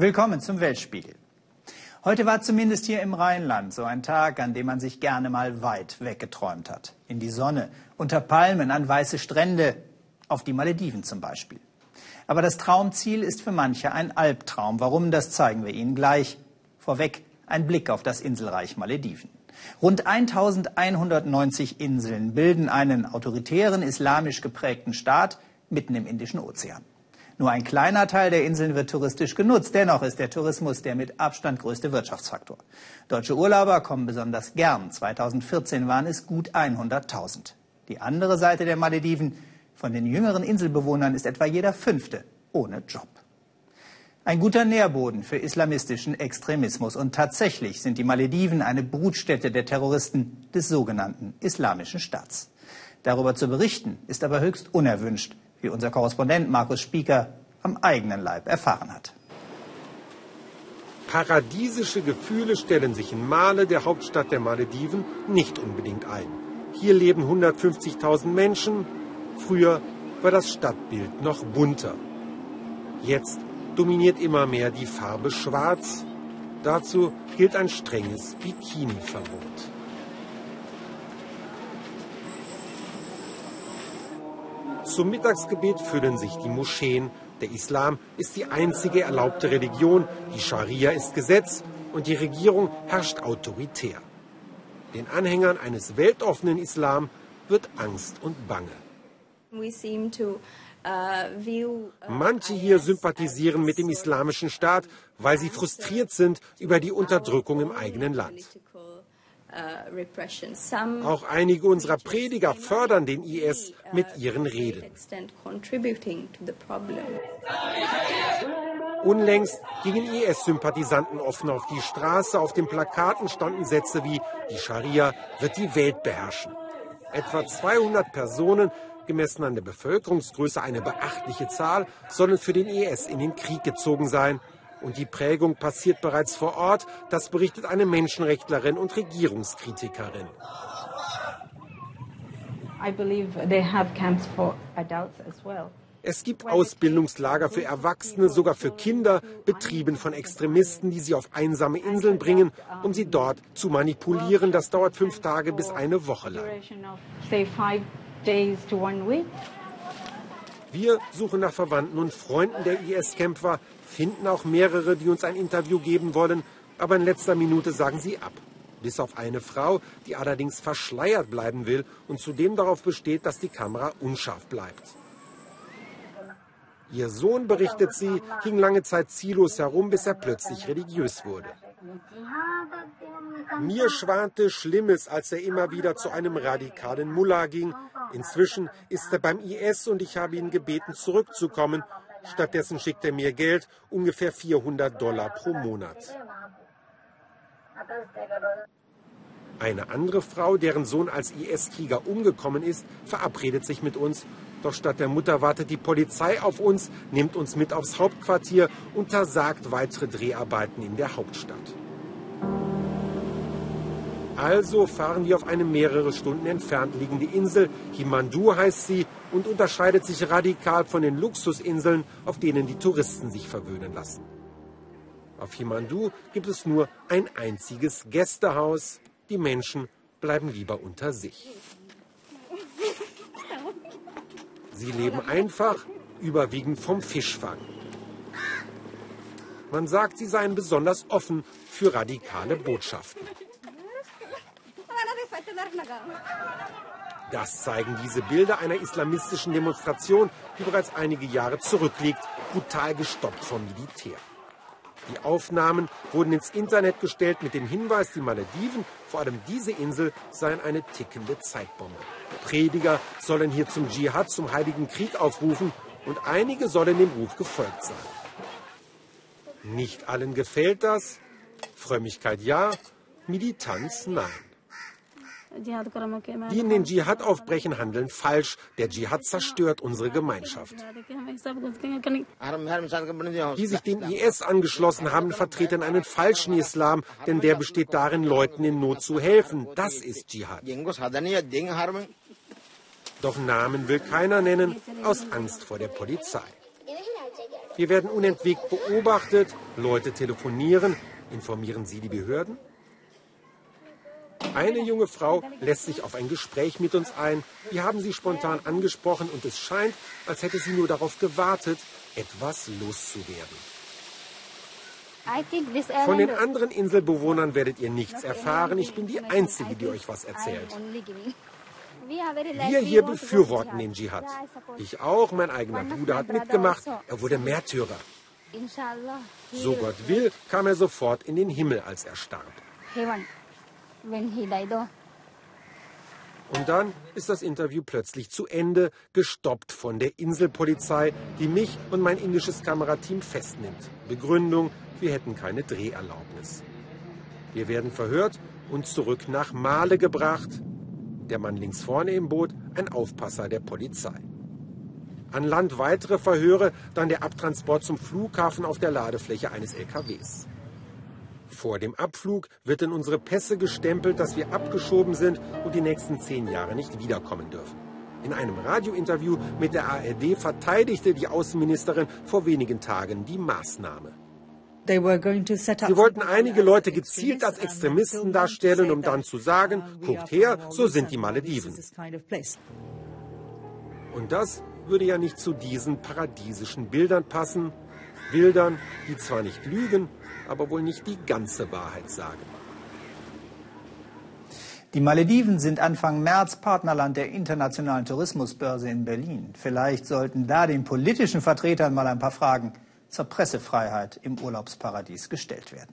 Willkommen zum Weltspiegel. Heute war zumindest hier im Rheinland so ein Tag, an dem man sich gerne mal weit weggeträumt hat. In die Sonne, unter Palmen, an weiße Strände, auf die Malediven zum Beispiel. Aber das Traumziel ist für manche ein Albtraum. Warum, das zeigen wir Ihnen gleich. Vorweg ein Blick auf das Inselreich Malediven. Rund 1190 Inseln bilden einen autoritären, islamisch geprägten Staat mitten im Indischen Ozean. Nur ein kleiner Teil der Inseln wird touristisch genutzt. Dennoch ist der Tourismus der mit Abstand größte Wirtschaftsfaktor. Deutsche Urlauber kommen besonders gern. 2014 waren es gut 100.000. Die andere Seite der Malediven, von den jüngeren Inselbewohnern ist etwa jeder Fünfte ohne Job. Ein guter Nährboden für islamistischen Extremismus. Und tatsächlich sind die Malediven eine Brutstätte der Terroristen des sogenannten Islamischen Staats. Darüber zu berichten ist aber höchst unerwünscht wie unser Korrespondent Markus Spieker am eigenen Leib erfahren hat. Paradiesische Gefühle stellen sich in Male, der Hauptstadt der Malediven, nicht unbedingt ein. Hier leben 150.000 Menschen. Früher war das Stadtbild noch bunter. Jetzt dominiert immer mehr die Farbe Schwarz. Dazu gilt ein strenges Bikini-Verbot. Zum Mittagsgebet füllen sich die Moscheen. Der Islam ist die einzige erlaubte Religion, die Scharia ist Gesetz und die Regierung herrscht autoritär. Den Anhängern eines weltoffenen Islam wird Angst und Bange. Uh, Manche hier sympathisieren mit dem islamischen Staat, weil sie frustriert sind über die Unterdrückung im eigenen Land. Uh, Auch einige unserer Prediger fördern den IS mit ihren Reden. Unlängst gingen IS-Sympathisanten offen auf die Straße. Auf den Plakaten standen Sätze wie Die Scharia wird die Welt beherrschen. Etwa 200 Personen, gemessen an der Bevölkerungsgröße eine beachtliche Zahl, sollen für den IS in den Krieg gezogen sein. Und die Prägung passiert bereits vor Ort, das berichtet eine Menschenrechtlerin und Regierungskritikerin. Es gibt Ausbildungslager für Erwachsene, sogar für Kinder, betrieben von Extremisten, die sie auf einsame Inseln bringen, um sie dort zu manipulieren. Das dauert fünf Tage bis eine Woche lang. Wir suchen nach Verwandten und Freunden der IS-Kämpfer, finden auch mehrere, die uns ein Interview geben wollen, aber in letzter Minute sagen sie ab. Bis auf eine Frau, die allerdings verschleiert bleiben will und zudem darauf besteht, dass die Kamera unscharf bleibt. Ihr Sohn, berichtet sie, ging lange Zeit ziellos herum, bis er plötzlich religiös wurde. Mir schwante Schlimmes, als er immer wieder zu einem radikalen Mullah ging. Inzwischen ist er beim IS und ich habe ihn gebeten, zurückzukommen Stattdessen schickt er mir Geld, ungefähr 400 Dollar pro Monat. Eine andere Frau, deren Sohn als IS-Krieger umgekommen ist, verabredet sich mit uns. Doch statt der Mutter wartet die Polizei auf uns, nimmt uns mit aufs Hauptquartier, untersagt weitere Dreharbeiten in der Hauptstadt. Also fahren wir auf eine mehrere Stunden entfernt liegende Insel, Himandu heißt sie, und unterscheidet sich radikal von den Luxusinseln, auf denen die Touristen sich verwöhnen lassen. Auf Himandu gibt es nur ein einziges Gästehaus. Die Menschen bleiben lieber unter sich. Sie leben einfach, überwiegend vom Fischfang. Man sagt, sie seien besonders offen für radikale Botschaften. Das zeigen diese Bilder einer islamistischen Demonstration, die bereits einige Jahre zurückliegt, brutal gestoppt vom Militär. Die Aufnahmen wurden ins Internet gestellt mit dem Hinweis, die Malediven, vor allem diese Insel, seien eine tickende Zeitbombe. Prediger sollen hier zum Dschihad, zum Heiligen Krieg aufrufen und einige sollen dem Ruf gefolgt sein. Nicht allen gefällt das. Frömmigkeit ja, Militanz nein. Die in den Dschihad aufbrechen, handeln falsch. Der Dschihad zerstört unsere Gemeinschaft. Die sich dem IS angeschlossen haben, vertreten einen falschen Islam, denn der besteht darin, Leuten in Not zu helfen. Das ist Dschihad. Doch Namen will keiner nennen, aus Angst vor der Polizei. Wir werden unentwegt beobachtet, Leute telefonieren. Informieren Sie die Behörden? Eine junge Frau lässt sich auf ein Gespräch mit uns ein. Wir haben sie spontan angesprochen und es scheint, als hätte sie nur darauf gewartet, etwas loszuwerden. Von den anderen Inselbewohnern werdet ihr nichts erfahren. Ich bin die Einzige, die euch was erzählt. Wir hier befürworten den Dschihad. Ich auch, mein eigener Bruder hat mitgemacht. Er wurde Märtyrer. So Gott will, kam er sofort in den Himmel, als er starb. Und dann ist das Interview plötzlich zu Ende, gestoppt von der Inselpolizei, die mich und mein indisches Kamerateam festnimmt. Begründung, wir hätten keine Dreherlaubnis. Wir werden verhört und zurück nach Male gebracht. Der Mann links vorne im Boot, ein Aufpasser der Polizei. An Land weitere Verhöre, dann der Abtransport zum Flughafen auf der Ladefläche eines LKWs. Vor dem Abflug wird in unsere Pässe gestempelt, dass wir abgeschoben sind und die nächsten zehn Jahre nicht wiederkommen dürfen. In einem Radiointerview mit der ARD verteidigte die Außenministerin vor wenigen Tagen die Maßnahme. Sie wollten einige Leute gezielt als Extremisten darstellen, um dann zu sagen, guckt her, so sind die Malediven. Und das würde ja nicht zu diesen paradiesischen Bildern passen. Bildern, die zwar nicht lügen, aber wohl nicht die ganze Wahrheit sagen. Die Malediven sind Anfang März Partnerland der Internationalen Tourismusbörse in Berlin. Vielleicht sollten da den politischen Vertretern mal ein paar Fragen zur Pressefreiheit im Urlaubsparadies gestellt werden.